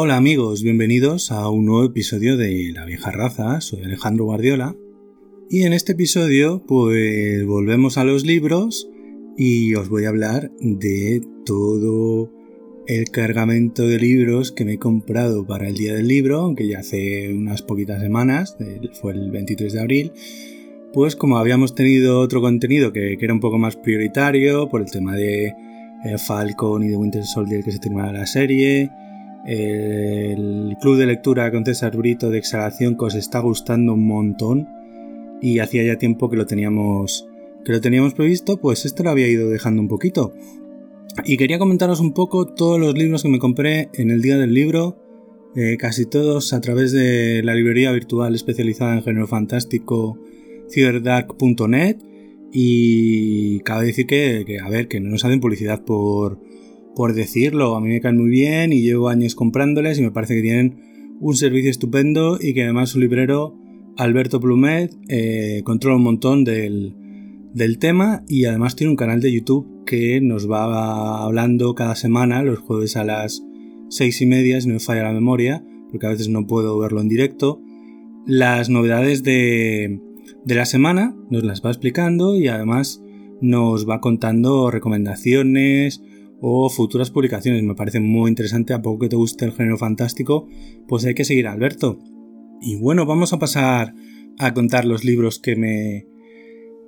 Hola amigos, bienvenidos a un nuevo episodio de La vieja raza, soy Alejandro Guardiola. Y en este episodio pues volvemos a los libros y os voy a hablar de todo el cargamento de libros que me he comprado para el día del libro, aunque ya hace unas poquitas semanas, fue el 23 de abril, pues como habíamos tenido otro contenido que, era un poco más prioritario por el tema de eh, Falcon y de Winter Soldier que se terminaba la serie, el club de lectura con César Brito de Exhalación que os está gustando un montón y hacía ya tiempo que lo teníamos que lo teníamos previsto, pues esto lo había ido dejando un poquito. Y quería comentaros un poco todos los libros que me compré en el día del libro, eh, casi todos a través de la librería virtual especializada en género fantástico cyberdark.net y cabe decir que, a ver, que no nos hacen publicidad por, por decirlo, a mí me caen muy bien y llevo años comprándoles y me parece que tienen un servicio estupendo y que además su librero Alberto Plumet eh, controla un montón del, del tema y además tiene un canal de YouTube que nos va hablando cada semana, los jueves a las seis y media, si no me falla la memoria, porque a veces no puedo verlo en directo, las novedades de, de la semana, nos las va explicando y además nos va contando recomendaciones o futuras publicaciones. Me parece muy interesante, a poco que te guste el género fantástico, pues hay que seguir a Alberto. Y bueno, vamos a pasar a contar los libros que me,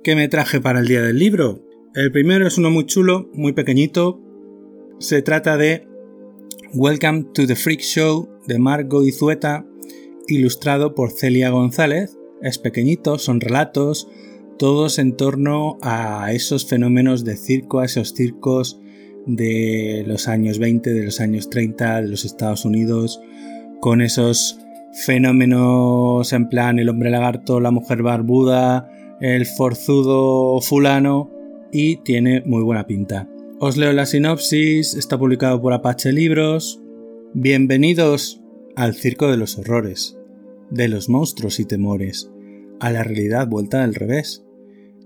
que me traje para el día del libro. El primero es uno muy chulo, muy pequeñito. Se trata de Welcome to the Freak Show de Margot Izueta, ilustrado por Celia González. Es pequeñito, son relatos, todos en torno a esos fenómenos de circo, a esos circos de los años 20, de los años 30 de los Estados Unidos, con esos fenómenos en plan el hombre lagarto, la mujer barbuda, el forzudo fulano y tiene muy buena pinta. Os leo la sinopsis, está publicado por Apache Libros. Bienvenidos al Circo de los Horrores, de los monstruos y temores, a la realidad vuelta al revés.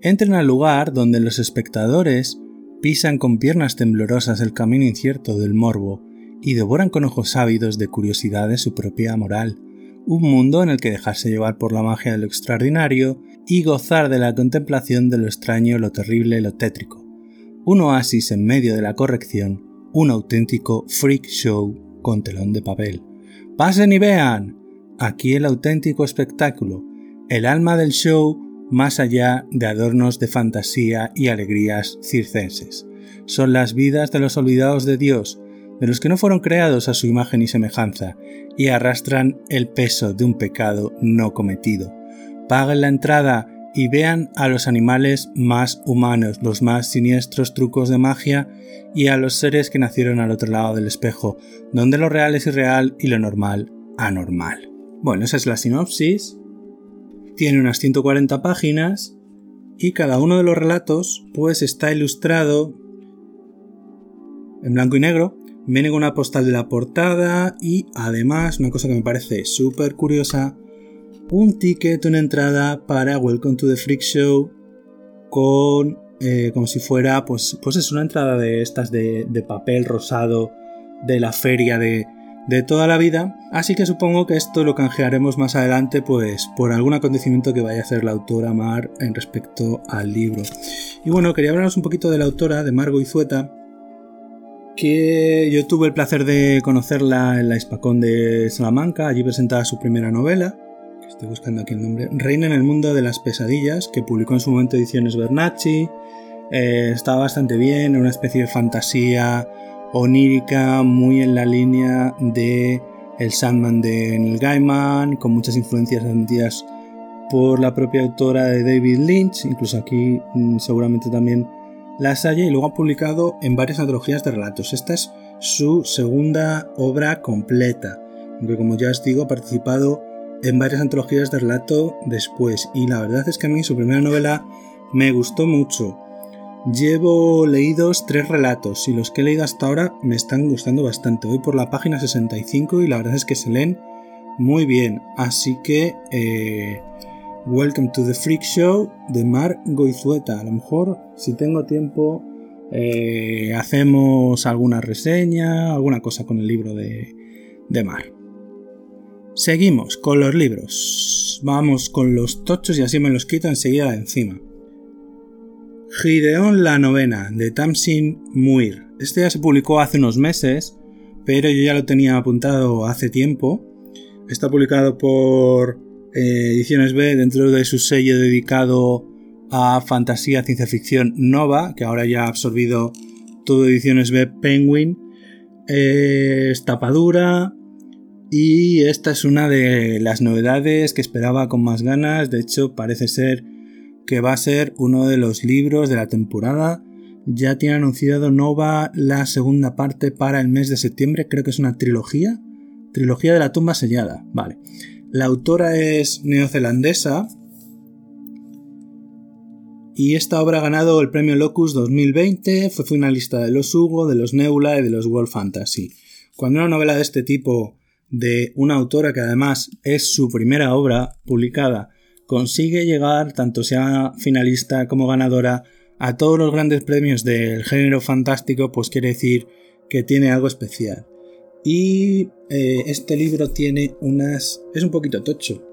Entren al lugar donde los espectadores pisan con piernas temblorosas el camino incierto del morbo y devoran con ojos ávidos de curiosidad su propia moral, un mundo en el que dejarse llevar por la magia de lo extraordinario y gozar de la contemplación de lo extraño, lo terrible, lo tétrico. Un oasis en medio de la corrección, un auténtico freak show con telón de papel. Pasen y vean. Aquí el auténtico espectáculo, el alma del show más allá de adornos de fantasía y alegrías circenses. Son las vidas de los olvidados de Dios, de los que no fueron creados a su imagen y semejanza, y arrastran el peso de un pecado no cometido. Paguen la entrada y vean a los animales más humanos, los más siniestros trucos de magia y a los seres que nacieron al otro lado del espejo, donde lo real es irreal y lo normal anormal. Bueno, esa es la sinopsis. Tiene unas 140 páginas y cada uno de los relatos pues está ilustrado en blanco y negro. Viene con una postal de la portada y además, una cosa que me parece súper curiosa, un ticket, una entrada para Welcome to the Freak Show con eh, como si fuera, pues, pues es una entrada de estas de, papel rosado de la feria de, de, toda la vida. Así que supongo que esto lo canjearemos más adelante, pues por algún acontecimiento que vaya a hacer la autora Mar en respecto al libro. Y bueno, quería hablaros un poquito de la autora, de Margot Izueta, que yo tuve el placer de conocerla en la Hispacón de Salamanca, allí presentaba su primera novela, que estoy buscando aquí el nombre, Reina en el mundo de las pesadillas, que publicó en su momento ediciones Bernacci, eh, estaba bastante bien, una especie de fantasía onírica, muy en la línea de el Sandman de Neil Gaiman, con muchas influencias transmitidas por la propia autora de David Lynch, incluso aquí mm, seguramente también la haya y luego ha publicado en varias antologías de relatos. Esta es su segunda obra completa, aunque como ya os digo ha participado en varias antologías de relato después y la verdad es que a mí su primera novela me gustó mucho. Llevo leídos tres relatos y los que he leído hasta ahora me están gustando bastante. Voy por la página 65 y la verdad es que se leen muy bien. Así que eh, Welcome to the Freak Show de Mar Goizueta. A lo mejor, si tengo tiempo, eh, hacemos alguna reseña, alguna cosa con el libro de, de mar. Seguimos con los libros. Vamos con los tochos y así me los quito enseguida de encima. Gideon la novena de Tamsin Muir. Este ya se publicó hace unos meses, pero yo ya lo tenía apuntado hace tiempo. Está publicado por eh, Ediciones B dentro de su sello dedicado a fantasía, ciencia ficción Nova, que ahora ya ha absorbido todo Ediciones B Penguin. Eh, es tapadura, y esta es una de las novedades que esperaba con más ganas. De hecho, parece ser que va a ser uno de los libros de la temporada. Ya tiene anunciado Nova la segunda parte para el mes de septiembre. Creo que es una trilogía. Trilogía de la tumba sellada. Vale. La autora es neozelandesa. Y esta obra ha ganado el premio Locus 2020. Fue finalista de los Hugo, de los Nebula y de los World Fantasy. Cuando una novela de este tipo de una autora que además es su primera obra publicada, consigue llegar, tanto sea finalista como ganadora, a todos los grandes premios del género fantástico, pues quiere decir que tiene algo especial. Y eh, este libro tiene unas... es un poquito tocho.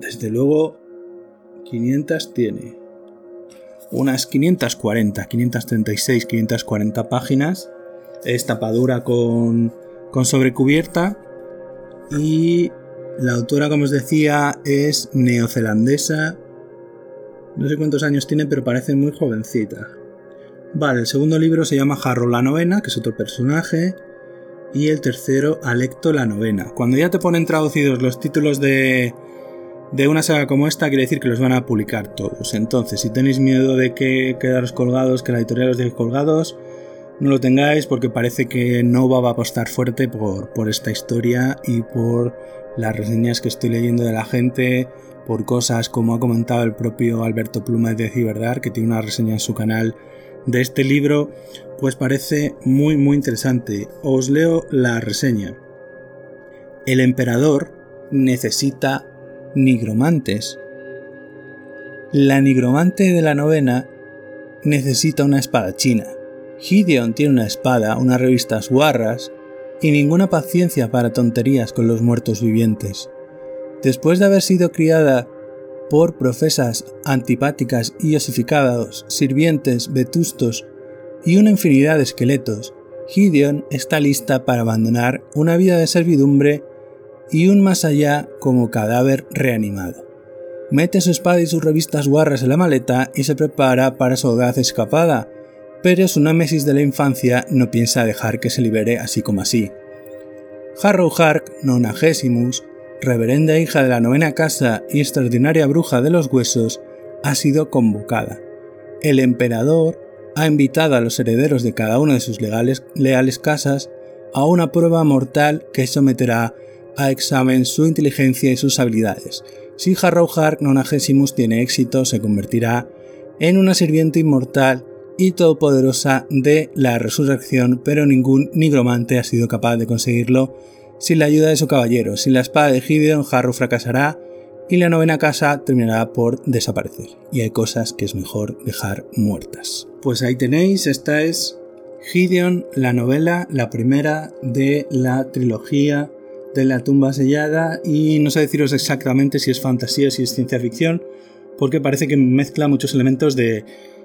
Desde luego, 500 tiene. Unas 540, 536, 540 páginas es tapadura con, con sobrecubierta y la autora, como os decía, es neozelandesa. No sé cuántos años tiene, pero parece muy jovencita. Vale, el segundo libro se llama Jarro la novena, que es otro personaje. Y el tercero, Alecto la novena. Cuando ya te ponen traducidos los títulos de, de una saga como esta, quiere decir que los van a publicar todos. Entonces, si tenéis miedo de que quedaros colgados, que la editorial os deje colgados, no lo tengáis porque parece que no va a apostar fuerte por, por esta historia y por las reseñas que estoy leyendo de la gente, por cosas como ha comentado el propio Alberto Pluma de Ciberdar, que tiene una reseña en su canal de este libro, pues parece muy muy interesante. Os leo la reseña. El emperador necesita nigromantes. La nigromante de la novena necesita una espada china Gideon tiene una espada, unas revistas guarras y ninguna paciencia para tonterías con los muertos vivientes. Después de haber sido criada por profesas antipáticas y osificados, sirvientes vetustos y una infinidad de esqueletos, Gideon está lista para abandonar una vida de servidumbre y un más allá como cadáver reanimado. Mete su espada y sus revistas guarras en la maleta y se prepara para su audaz escapada, pero su némesis de la infancia no piensa dejar que se libere así como así. Harrow Hark, nonagesimus, reverenda hija de la novena casa y extraordinaria bruja de los huesos, ha sido convocada. El emperador ha invitado a los herederos de cada una de sus leales casas a una prueba mortal que someterá a examen su inteligencia y sus habilidades. Si Harrow Hark nonagesimus tiene éxito, se convertirá en una sirviente inmortal y todopoderosa de la resurrección, pero ningún nigromante ha sido capaz de conseguirlo sin la ayuda de su caballero. Sin la espada de Gideon, Harrow fracasará y la novena casa terminará por desaparecer. Y hay cosas que es mejor dejar muertas. Pues ahí tenéis, esta es Gideon, la novela, la primera de la trilogía de la tumba sellada y no sé deciros exactamente si es fantasía o si es ciencia ficción, porque parece que mezcla muchos elementos de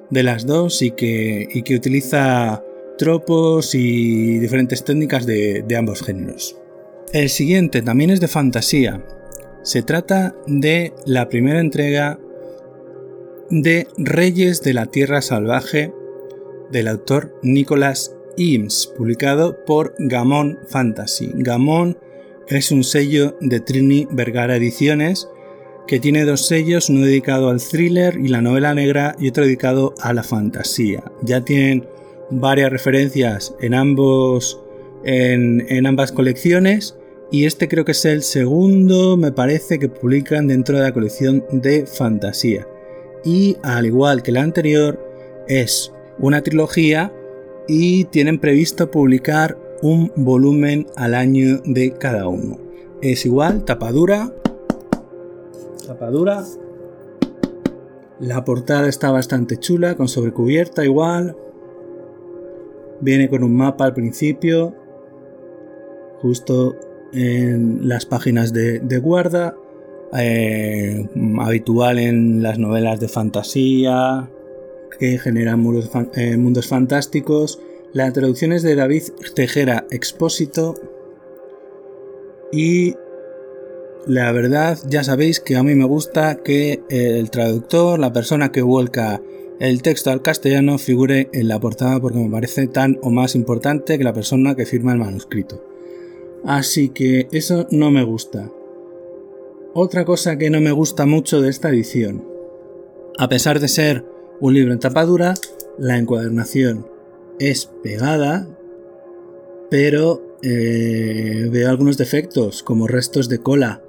de las dos y que, que utiliza tropos y diferentes técnicas de, de ambos géneros. El siguiente también es de fantasía. Se trata de la primera entrega de Reyes de la Tierra Salvaje del autor Nicholas Eames, publicado por Gamon Fantasy. Gamon es un sello de Trini Vergara Ediciones que tiene dos sellos, uno dedicado al thriller y la novela negra y otro dedicado a la fantasía. Ya tienen varias referencias en, ambos, en, ambas colecciones y este creo que es el segundo, me parece, que publican dentro de la colección de fantasía. Y al igual que la anterior, es una trilogía y tienen previsto publicar un volumen al año de cada uno. Es igual, tapadura, tapadura. La portada está bastante chula, con sobrecubierta igual. Viene con un mapa al principio, justo en las páginas de, guarda, eh, habitual en las novelas de fantasía que generan mundos, eh, mundos fantásticos. La traducción es de David Tejera Expósito y la verdad ya sabéis que a mí me gusta que el traductor, la persona que vuelca el texto al castellano figure en la portada porque me parece tan o más importante que la persona que firma el manuscrito. Así que eso no me gusta. Otra cosa que no me gusta mucho de esta edición. A pesar de ser un libro en tapadura, la encuadernación es pegada, pero eh, veo algunos defectos, como restos de cola,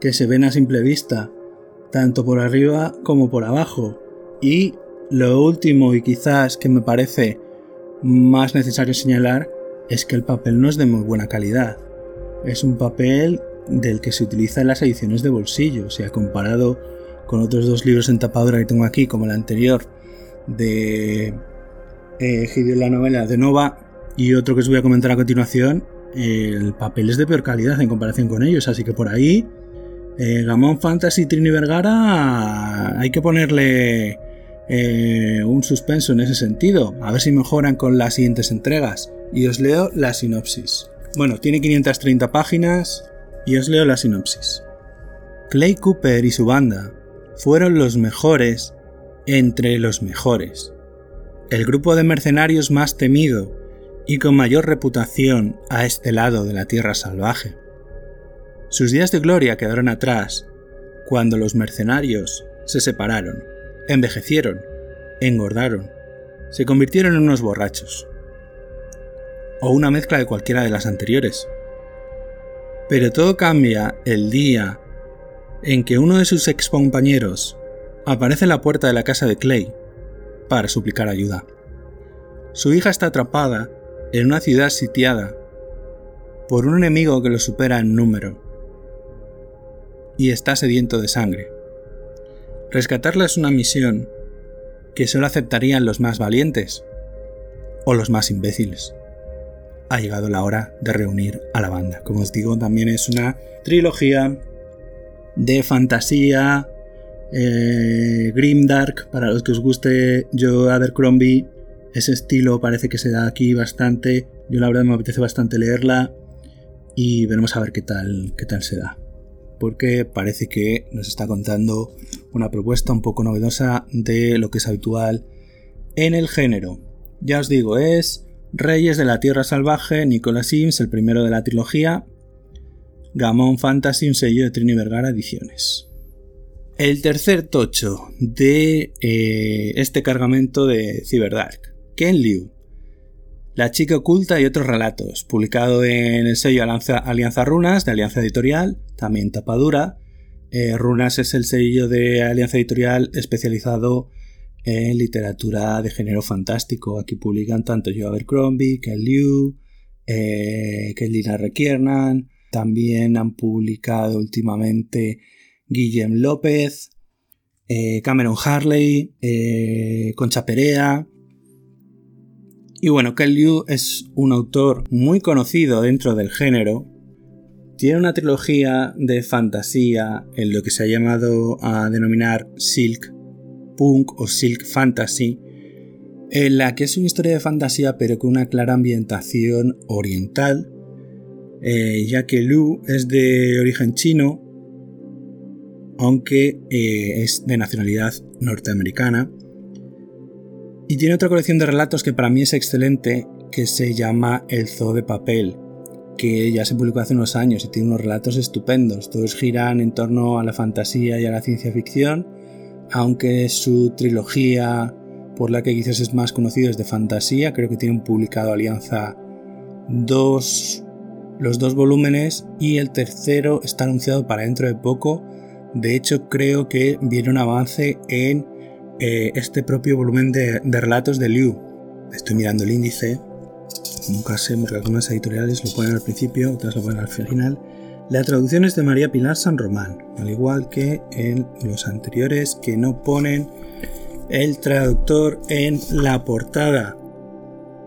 que se ven a simple vista, tanto por arriba como por abajo. Y lo último y quizás que me parece más necesario señalar es que el papel no es de muy buena calidad. Es un papel del que se utiliza en las ediciones de bolsillo, o sea, comparado con otros dos libros en tapadura que tengo aquí, como el anterior de eh, la novela de Nova y otro que os voy a comentar a continuación, el papel es de peor calidad en comparación con ellos, así que por ahí eh, Gamón Fantasy Trini Vergara hay que ponerle eh, un suspenso en ese sentido, a ver si mejoran con las siguientes entregas. Y os leo la sinopsis. Bueno, tiene 530 páginas y os leo la sinopsis. Clay Cooper y su banda fueron los mejores entre los mejores. El grupo de mercenarios más temido y con mayor reputación a este lado de la tierra salvaje. Sus días de gloria quedaron atrás cuando los mercenarios se separaron, envejecieron, engordaron, se convirtieron en unos borrachos o una mezcla de cualquiera de las anteriores. Pero todo cambia el día en que uno de sus excompañeros aparece en la puerta de la casa de Clay para suplicar ayuda. Su hija está atrapada en una ciudad sitiada por un enemigo que lo supera en número y está sediento de sangre. Rescatarla es una misión que solo aceptarían los más valientes o los más imbéciles ha llegado la hora de reunir a la banda. Como os digo, también es una trilogía de fantasía, eh, grimdark, para los que os guste Joe Abercrombie, ese estilo parece que se da aquí bastante. Yo la verdad me apetece bastante leerla y veremos a ver qué tal, qué tal se da. Porque parece que nos está contando una propuesta un poco novedosa de lo que es habitual en el género. Ya os digo, es Reyes de la Tierra Salvaje, Nicolas Sims, el primero de la trilogía, Gamón Fantasy, un sello de Trini Vergara Ediciones. El tercer tocho de eh, este cargamento de Cyberdark, Ken Liu, La chica oculta y otros relatos, publicado en el sello Alianza, Runas de Alianza Editorial, también tapadura. Eh, Runas es el sello de Alianza Editorial especializado en literatura de género fantástico. Aquí publican tanto Joe Abercrombie, Ken Liu, eh, Lina Requiernan. También han publicado últimamente Guillem López, eh, Cameron Harley, eh, Concha Perea. Y bueno, Ken Liu es un autor muy conocido dentro del género. Tiene una trilogía de fantasía en lo que se ha llamado a denominar Silk, punk o silk fantasy, en la que es una historia de fantasía pero con una clara ambientación oriental, eh, ya que Lu es de origen chino, aunque eh, es de nacionalidad norteamericana, y tiene otra colección de relatos que para mí es excelente, que se llama El Zoo de Papel, que ya se publicó hace unos años y tiene unos relatos estupendos. Todos giran en torno a la fantasía y a la ciencia ficción, aunque su trilogía por la que quizás es más conocido es de fantasía, creo que tienen publicado Alianza dos, los dos volúmenes y el tercero está anunciado para dentro de poco. De hecho, creo que viene un avance en eh, este propio volumen de, relatos de Liu. Estoy mirando el índice, nunca sé, porque algunas editoriales lo ponen al principio, otras lo ponen al final. La traducción es de María Pilar San Román, al igual que en los anteriores que no ponen el traductor en la portada.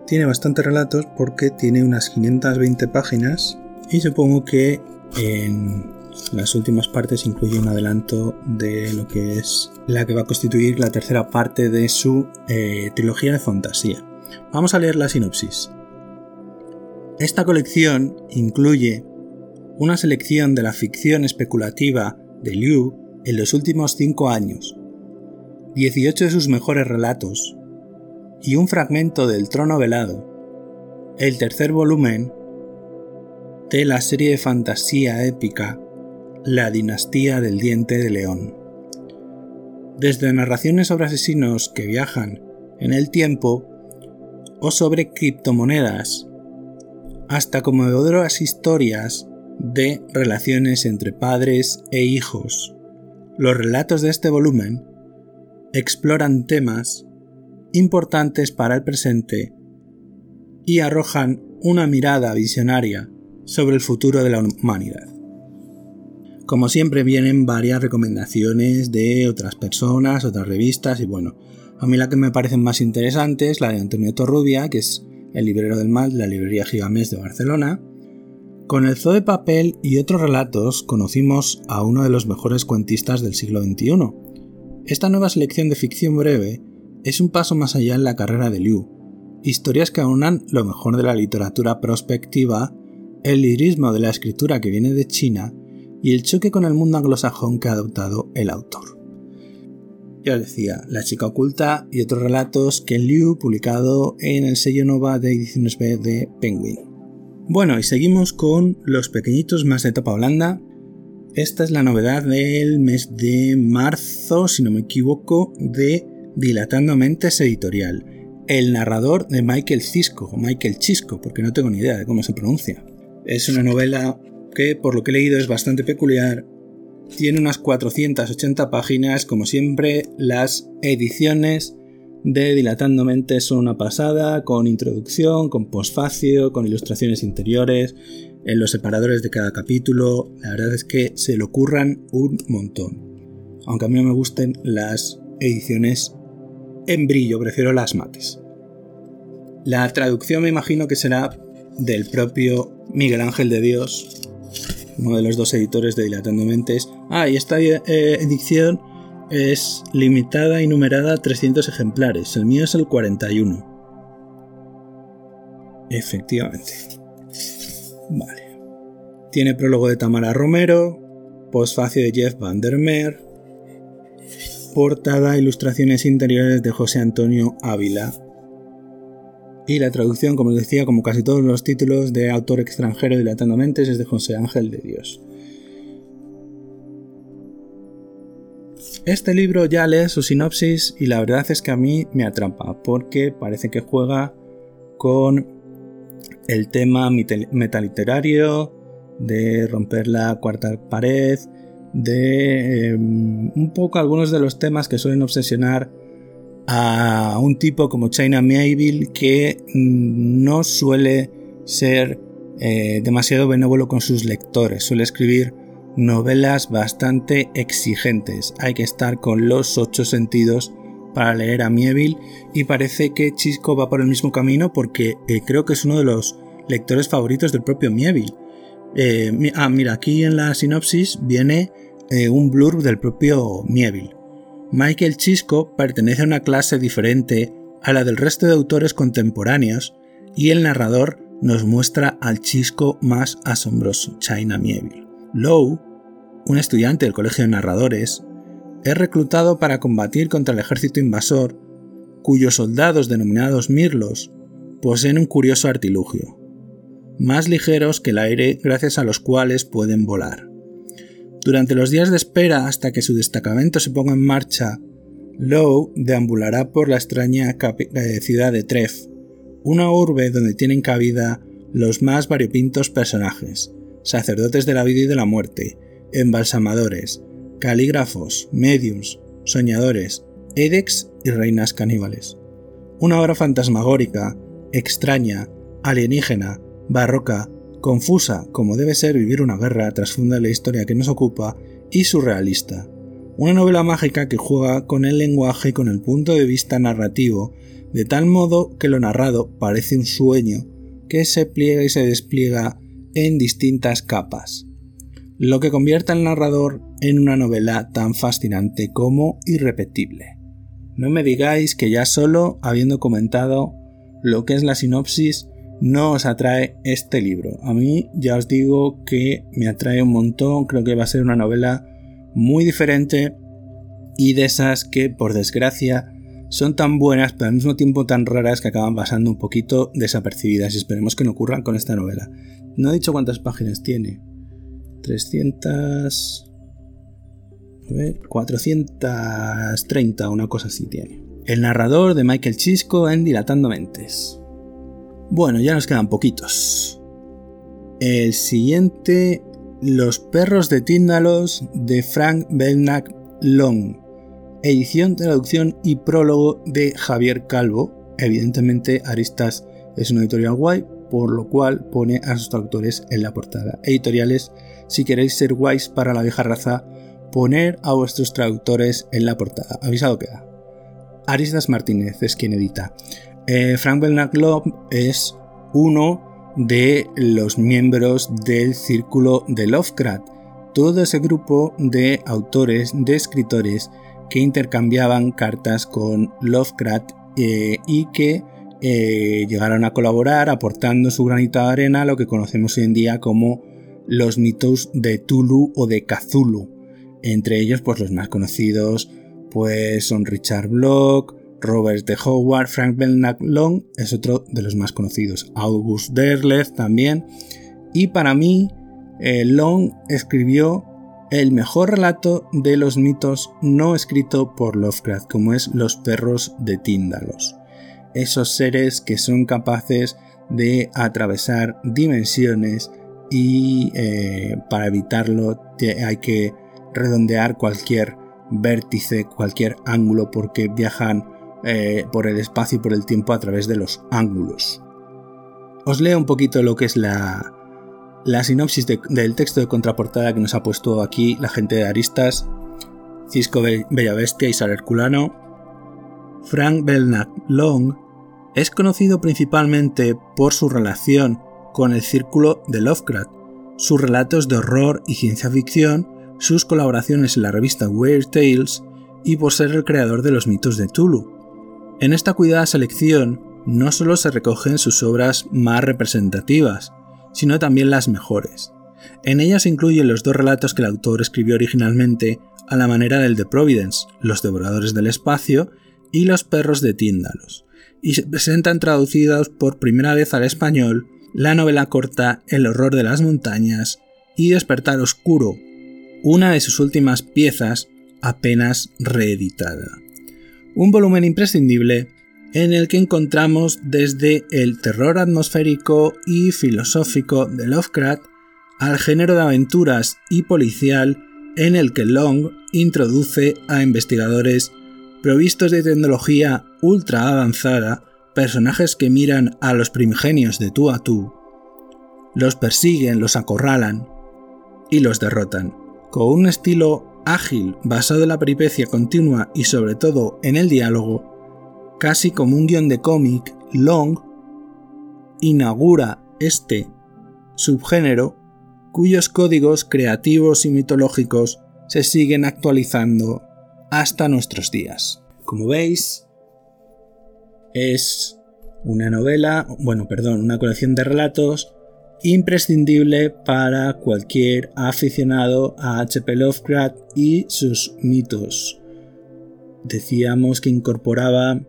tiene bastantes relatos porque tiene unas 520 páginas y supongo que en las últimas partes incluye un adelanto de lo que es la que va a constituir la tercera parte de su eh, trilogía de fantasía. Vamos a leer la sinopsis. Esta colección incluye una selección de la ficción especulativa de Liu en los últimos cinco años, 18 de sus mejores relatos y un fragmento del Trono Velado, el tercer volumen de la serie de fantasía épica La dinastía del diente de león. Desde narraciones sobre asesinos que viajan en el tiempo o sobre criptomonedas hasta conmovedoras historias de relaciones entre padres e hijos. Los relatos de este volumen exploran temas importantes para el presente y arrojan una mirada visionaria sobre el futuro de la humanidad. Como siempre vienen varias recomendaciones de otras personas, otras revistas y bueno, a mí la que me parecen más interesantes es la de Antonio Torrubia, que es el librero del mal de la librería Gigamés de Barcelona. Con el zoo de papel y otros relatos conocimos a uno de los mejores cuentistas del siglo XXI. Esta nueva selección de ficción breve es un paso más allá en la carrera de Liu, historias que aunan lo mejor de la literatura prospectiva, el lirismo de la escritura que viene de China y el choque con el mundo anglosajón que ha adoptado el autor. Ya os decía, La chica oculta y otros relatos que Liu publicado en el sello Nova de ediciones B de Penguin. Bueno, y seguimos con Los pequeñitos más de tapa blanda. Esta es la novedad del mes de marzo, si no me equivoco, de Dilatando Mentes Editorial. El narrador de Michael Cisco, o Michael Chisco, porque no tengo ni idea de cómo se pronuncia. Es una novela que, por lo que he leído, es bastante peculiar tiene unas 480 páginas, como siempre, las ediciones de Dilatando Mente son una pasada, con introducción, con posfacio, con ilustraciones interiores, en los separadores de cada capítulo. La verdad es que se le ocurran un montón. Aunque a mí no me gusten las ediciones en brillo, prefiero las mates. La traducción me imagino que será del propio Miguel Ángel de Dios, uno de los dos editores de Dilatando Mentes. Ah, y esta eh, edición es limitada y numerada a 300 ejemplares. El mío es el 41. Efectivamente. Vale. Tiene prólogo de Tamara Romero, postfacio de Jeff Van der Meer, portada, ilustraciones interiores de José Antonio Ávila y la traducción, como os decía, como casi todos los títulos de autor extranjero dilatando mentes, es de José Ángel de Dios. Este libro ya lee su sinopsis y la verdad es que a mí me atrapa porque parece que juega con el tema metaliterario, de romper la cuarta pared, de em, un poco algunos de los temas que suelen obsesionar a un tipo como China Miéville que mm, no suele ser eh, demasiado benévolo con sus lectores, suele escribir novelas bastante exigentes, hay que estar con los ocho sentidos para leer a Mieville y parece que Chisco va por el mismo camino porque eh, creo que es uno de los lectores favoritos del propio Mieville. Eh, ah, mira, aquí en la sinopsis viene un blurb del propio Mieville. Michael Chisco pertenece a una clase diferente a la del resto de autores contemporáneos y el narrador nos muestra al Chisco más asombroso, China Mieville. Lowe, un estudiante del Colegio de Narradores, es reclutado para combatir contra el ejército invasor, cuyos soldados denominados Mirlos poseen un curioso artilugio, más ligeros que el aire gracias a los cuales pueden volar. Durante los días de espera hasta que su destacamento se ponga en marcha, Lowe deambulará por la extraña eh, ciudad de Treff, una urbe donde tienen cabida los más variopintos personajes, sacerdotes de la vida y de la muerte, embalsamadores, calígrafos, mediums, soñadores, edex y reinas caníbales. Una obra fantasmagórica, extraña, alienígena, barroca, confusa como debe ser vivir una guerra trasfunda la historia que nos ocupa y surrealista. Una novela mágica que juega con el lenguaje y con el punto de vista narrativo de tal modo que lo narrado parece un sueño que se pliega y se despliega en distintas capas, lo que convierte al narrador en una novela tan fascinante como irrepetible. No me digáis que ya solo habiendo comentado lo que es la sinopsis no os atrae este libro. A mí ya os digo que me atrae un montón, creo que va a ser una novela muy diferente y de esas que por desgracia son tan buenas pero al mismo tiempo tan raras que acaban pasando un poquito desapercibidas y esperemos que no ocurran con esta novela. No he dicho cuántas páginas tiene. 300... A ver, 430, una cosa así tiene. El narrador de Michael Chisco en Dilatando Mentes. Bueno, ya nos quedan poquitos. El siguiente, Los perros de Tíndalos de Frank Belknap Long edición, traducción y prólogo de Javier Calvo. Evidentemente, Aristas es una editorial guay, por lo cual pone a sus traductores en la portada. Editoriales, si queréis ser guays para la vieja raza, poner a vuestros traductores en la portada. Avisado queda. Aristas Martínez es quien edita. Eh, Frank Belknap es uno de los miembros del círculo de Lovecraft, todo ese grupo de autores, de escritores que intercambiaban cartas con Lovecraft eh, y que eh, llegaron a colaborar aportando su granito de arena a lo que conocemos hoy en día como los mitos de Tulu o de Cthulhu. Entre ellos, pues los más conocidos pues son Richard Block, Robert de Howard, Frank Belknap Long es otro de los más conocidos, August Derleth también. Y para mí, eh, Long escribió el mejor relato de los mitos no escrito por Lovecraft, como es Los perros de Tíndalos. Esos seres que son capaces de atravesar dimensiones y eh, para evitarlo hay que redondear cualquier vértice, cualquier ángulo, porque viajan eh, por el espacio y por el tiempo a través de los ángulos. Os leo un poquito lo que es la, la sinopsis del texto de contraportada que nos ha puesto aquí la gente de Aristas, Cisco Bellavestia y Sar Herculano. Frank Belknap Long es conocido principalmente por su relación con el círculo de Lovecraft, sus relatos de horror y ciencia ficción, sus colaboraciones en la revista Weird Tales y por ser el creador de los mitos de Tulu. En esta cuidada selección no solo se recogen sus obras más representativas, sino también las mejores. En ellas se incluyen los dos relatos que el autor escribió originalmente a la manera del de Providence, Los Devoradores del Espacio y Los Perros de Tíndalos, y se presentan traducidos por primera vez al español la novela corta El horror de las montañas y Despertar Oscuro, una de sus últimas piezas apenas reeditada. Un volumen imprescindible en el que encontramos desde el terror atmosférico y filosófico de Lovecraft al género de aventuras y policial en el que Long introduce a investigadores provistos de tecnología ultra avanzada, personajes que miran a los primigenios de tú a tú, los persiguen, los acorralan y los derrotan. Con un estilo ágil basado en la peripecia continua y sobre todo en el diálogo, casi como un guion de cómic, Long inaugura este subgénero cuyos códigos creativos y mitológicos se siguen actualizando hasta nuestros días. Como veis, es una novela, bueno, perdón, una colección de relatos imprescindible para cualquier aficionado a H.P. Lovecraft y sus mitos. Decíamos que incorporaba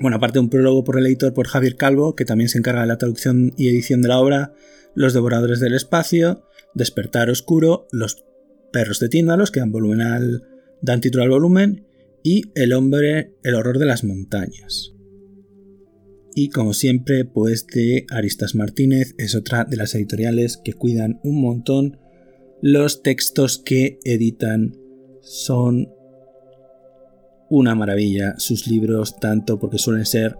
bueno, aparte de un prólogo por el editor por Javier Calvo, que también se encarga de la traducción y edición de la obra, Los Devoradores del Espacio, Despertar Oscuro, Los Perros de Tíndalos, que dan, volumen dan título al volumen, y El Hombre, el Horror de las Montañas. Y como siempre, pues de Aristas Martínez es otra de las editoriales que cuidan un montón los textos que editan. Son una maravilla sus libros, tanto porque suelen ser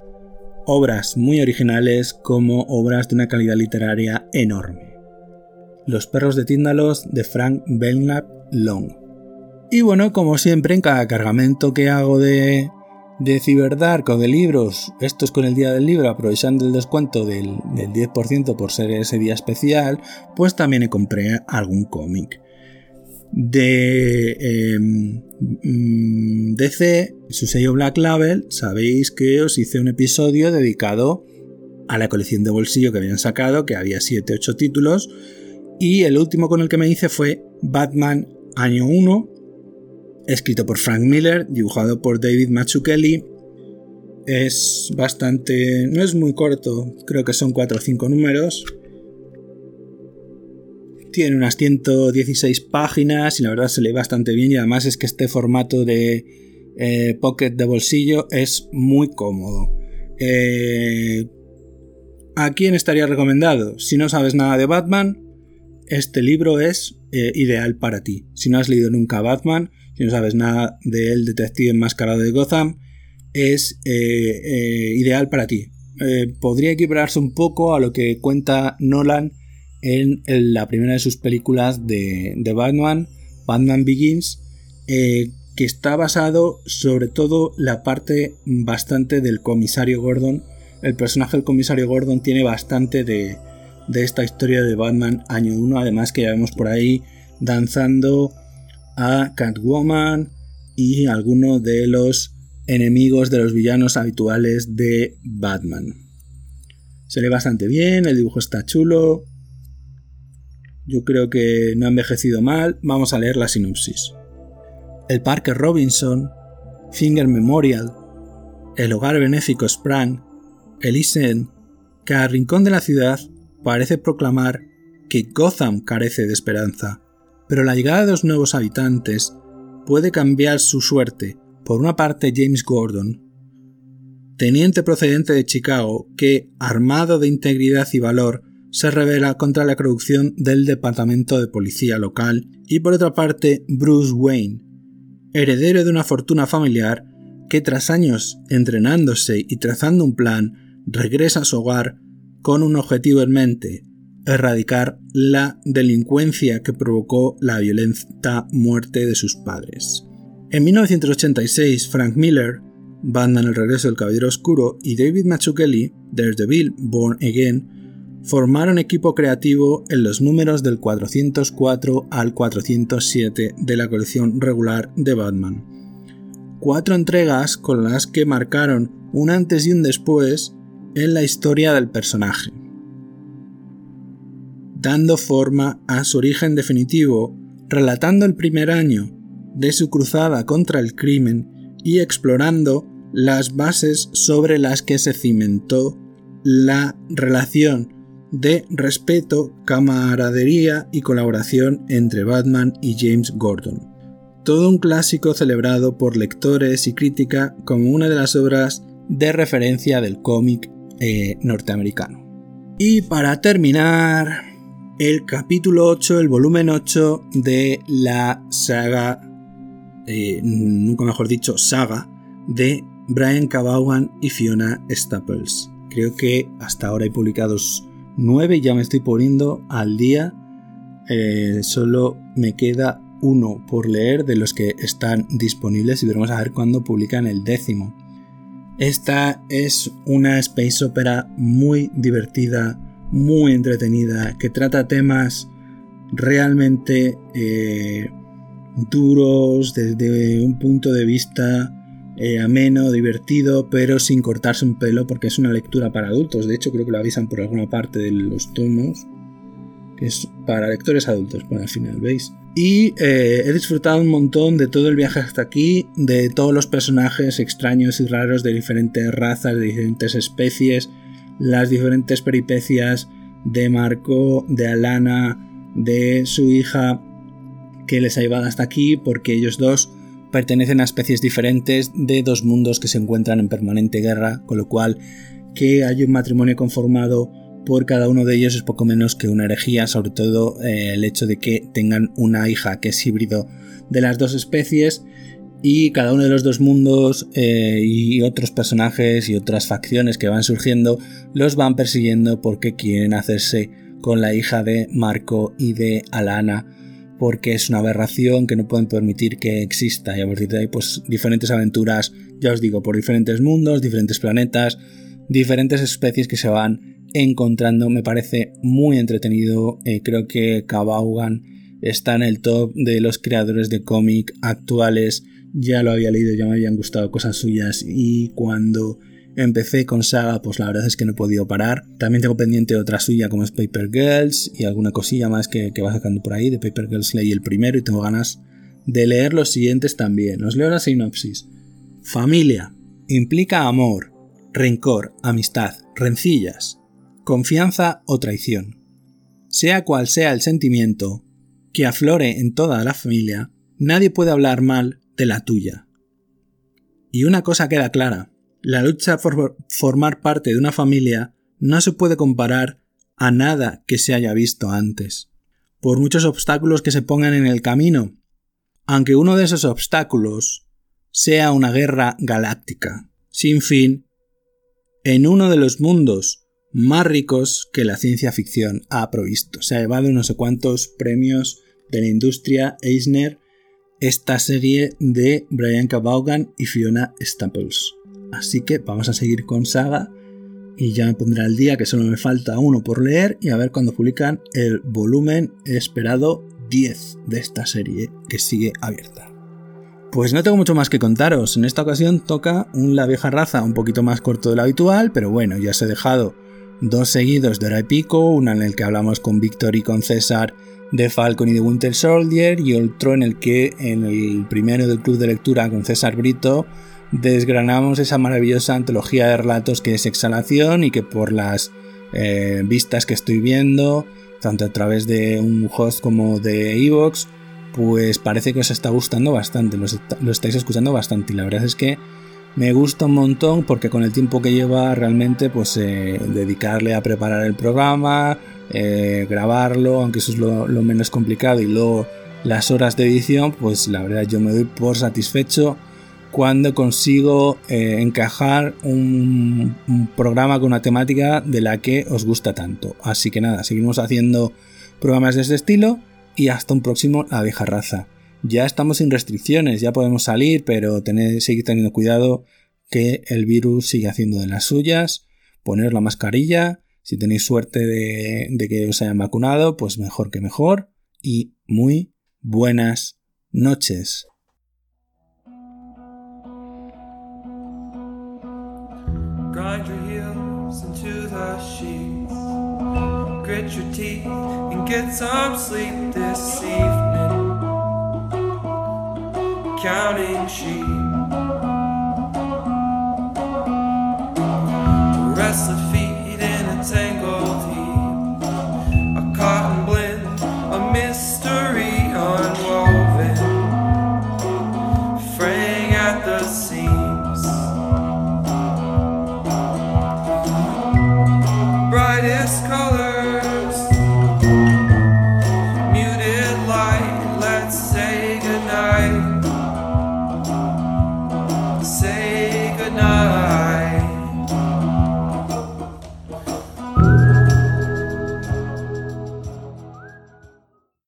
obras muy originales como obras de una calidad literaria enorme. Los perros de Tíndalos de Frank Belknap Long. Y bueno, como siempre, en cada cargamento que hago de, de Ciberdark o de libros, estos con el día del libro, aprovechando el descuento del, 10% por ser ese día especial, pues también compré algún cómic. De em, mm, DC, su sello Black Label, sabéis que os hice un episodio dedicado a la colección de bolsillo que habían sacado, que había 7-8 títulos, y el último con el que me hice fue Batman Año 1, escrito por Frank Miller, dibujado por David Mazzucchelli. Es bastante... no es muy corto, creo que son 4 o 5 números. Tiene unas 116 páginas y la verdad se lee bastante bien y además es que este formato de eh, pocket de bolsillo es muy cómodo. Eh, ¿A quién estaría recomendado? Si no sabes nada de Batman, este libro es eh, ideal para ti. Si no has leído nunca Batman, si no sabes nada del detective enmascarado de Gotham, es eh, eh, ideal para ti. Eh, podría equipararse un poco a lo que cuenta Nolan en, la primera de sus películas de, Batman, Batman Begins, que está basado sobre todo la parte bastante del comisario Gordon. El personaje del comisario Gordon tiene bastante de, de esta historia de Batman año 1, además que ya vemos por ahí danzando a Catwoman y algunos de los enemigos de los villanos habituales de Batman. Se lee bastante bien, el dibujo está chulo. Yo creo que no ha envejecido mal. Vamos a leer la sinopsis. El Parque Robinson, Finger Memorial, el Hogar Benéfico Sprang, Elysian, cada rincón de la ciudad parece proclamar que Gotham carece de esperanza pero la llegada de los nuevos habitantes puede cambiar su suerte. Por una parte, James Gordon, teniente procedente de Chicago, que, armado de integridad y valor, se revela contra la corrupción del Departamento de Policía local, y por otra parte, Bruce Wayne, heredero de una fortuna familiar, que tras años entrenándose y trazando un plan, regresa a su hogar con un objetivo en mente, erradicar la delincuencia que provocó la violenta muerte de sus padres. En 1986, Frank Miller, Batman El regreso del Caballero Oscuro y David Mazzucchelli, Daredevil Born Again, formaron equipo creativo en los números del 404 al 407 de la colección regular de Batman. Cuatro entregas con las que marcaron un antes y un después en la historia del personaje dando forma a su origen definitivo, relatando el primer año de su cruzada contra el crimen y explorando las bases sobre las que se cimentó la relación de respeto, camaradería y colaboración entre Batman y James Gordon. Todo un clásico celebrado por lectores y crítica como una de las obras de referencia del cómic eh, norteamericano. Y para terminar, el capítulo 8, el volumen 8 de la saga, eh, nunca mejor dicho, saga de Brian Cabawan y Fiona Staples. Creo que hasta ahora hay publicados 9, ya me estoy poniendo al día. Eh, solo me queda uno por leer de los que están disponibles y veremos a ver cuándo publican el décimo. Esta es una space opera muy divertida, muy entretenida, que trata temas realmente eh, duros desde un punto de vista eh, ameno, divertido, pero sin cortarse un pelo porque es una lectura para adultos. De hecho, creo que lo avisan por alguna parte de los tomos, que es para lectores adultos, por al final, ¿veis? Y eh, he disfrutado un montón de todo el viaje hasta aquí, de todos los personajes extraños y raros de diferentes razas, de diferentes especies, las diferentes peripecias de Marco, de Alana, de su hija que les ha llevado hasta aquí porque ellos dos pertenecen a especies diferentes de dos mundos que se encuentran en permanente guerra, con lo cual que hay un matrimonio conformado por cada uno de ellos es poco menos que una herejía, sobre todo eh, el hecho de que tengan una hija que es híbrido de las dos especies y cada uno de los dos mundos eh, y otros personajes y otras facciones que van surgiendo los van persiguiendo porque quieren hacerse con la hija de Marco y de Alana porque es una aberración que no pueden permitir que exista y a partir de ahí pues diferentes aventuras ya os digo, por diferentes mundos, diferentes planetas, diferentes especies que se van encontrando. Me parece muy entretenido. Eh, creo que Kabaugan está en el top de los creadores de cómic actuales. Ya lo había leído, ya me habían gustado cosas suyas y cuando empecé con Saga, pues la verdad es que no he podido parar. También tengo pendiente otra suya como es Paper Girls y alguna cosilla más que, que va sacando por ahí. De Paper Girls leí el primero y tengo ganas de leer los siguientes también. Os leo la sinopsis. Familia. Implica amor, rencor, amistad, rencillas, confianza o traición. Sea cual sea el sentimiento que aflore en toda la familia, nadie puede hablar mal de la tuya. Y una cosa queda clara, la lucha por formar parte de una familia no se puede comparar a nada que se haya visto antes. Por muchos obstáculos que se pongan en el camino, aunque uno de esos obstáculos sea una guerra galáctica, sin fin, en uno de los mundos más ricos que la ciencia ficción ha provisto. Se ha llevado no sé cuántos premios de la industria Eisner esta serie de Brian K. y Fiona Staples. Así que vamos a seguir con Saga y ya me pondré al día que solo me falta uno por leer y a ver cuando publican el volumen esperado 10 de esta serie que sigue abierta. Pues no tengo mucho más que contaros. En esta ocasión toca un La vieja raza un poquito más corto de lo habitual, pero bueno, ya os he dejado dos seguidos de hora y pico, una en el que hablamos con Víctor y con César de Falcon y de Winter Soldier y otro en el que en el primero del club de lectura con César Brito desgranamos esa maravillosa antología de relatos que es Exhalación y que por las eh, vistas que estoy viendo, tanto a través de un host como de Evox, pues parece que os está gustando bastante, lo, estáis escuchando bastante y la verdad es que me gusta un montón porque con el tiempo que lleva realmente pues eh, dedicarle a preparar el programa, eh, grabarlo, aunque eso es lo, menos complicado y luego las horas de edición, pues la verdad yo me doy por satisfecho cuando consigo eh, encajar un, programa con una temática de la que os gusta tanto. Así que nada, seguimos haciendo programas de este estilo y hasta un próximo La vieja raza ya estamos sin restricciones, ya podemos salir, pero tener, seguir teniendo cuidado que el virus sigue haciendo de las suyas, poner la mascarilla, si tenéis suerte de, de que os hayan vacunado, pues mejor que mejor y muy buenas noches. Grind your heels into the sheets. Grit your teeth and get some sleep this evening. Counting sheep. Restless feet in a tangle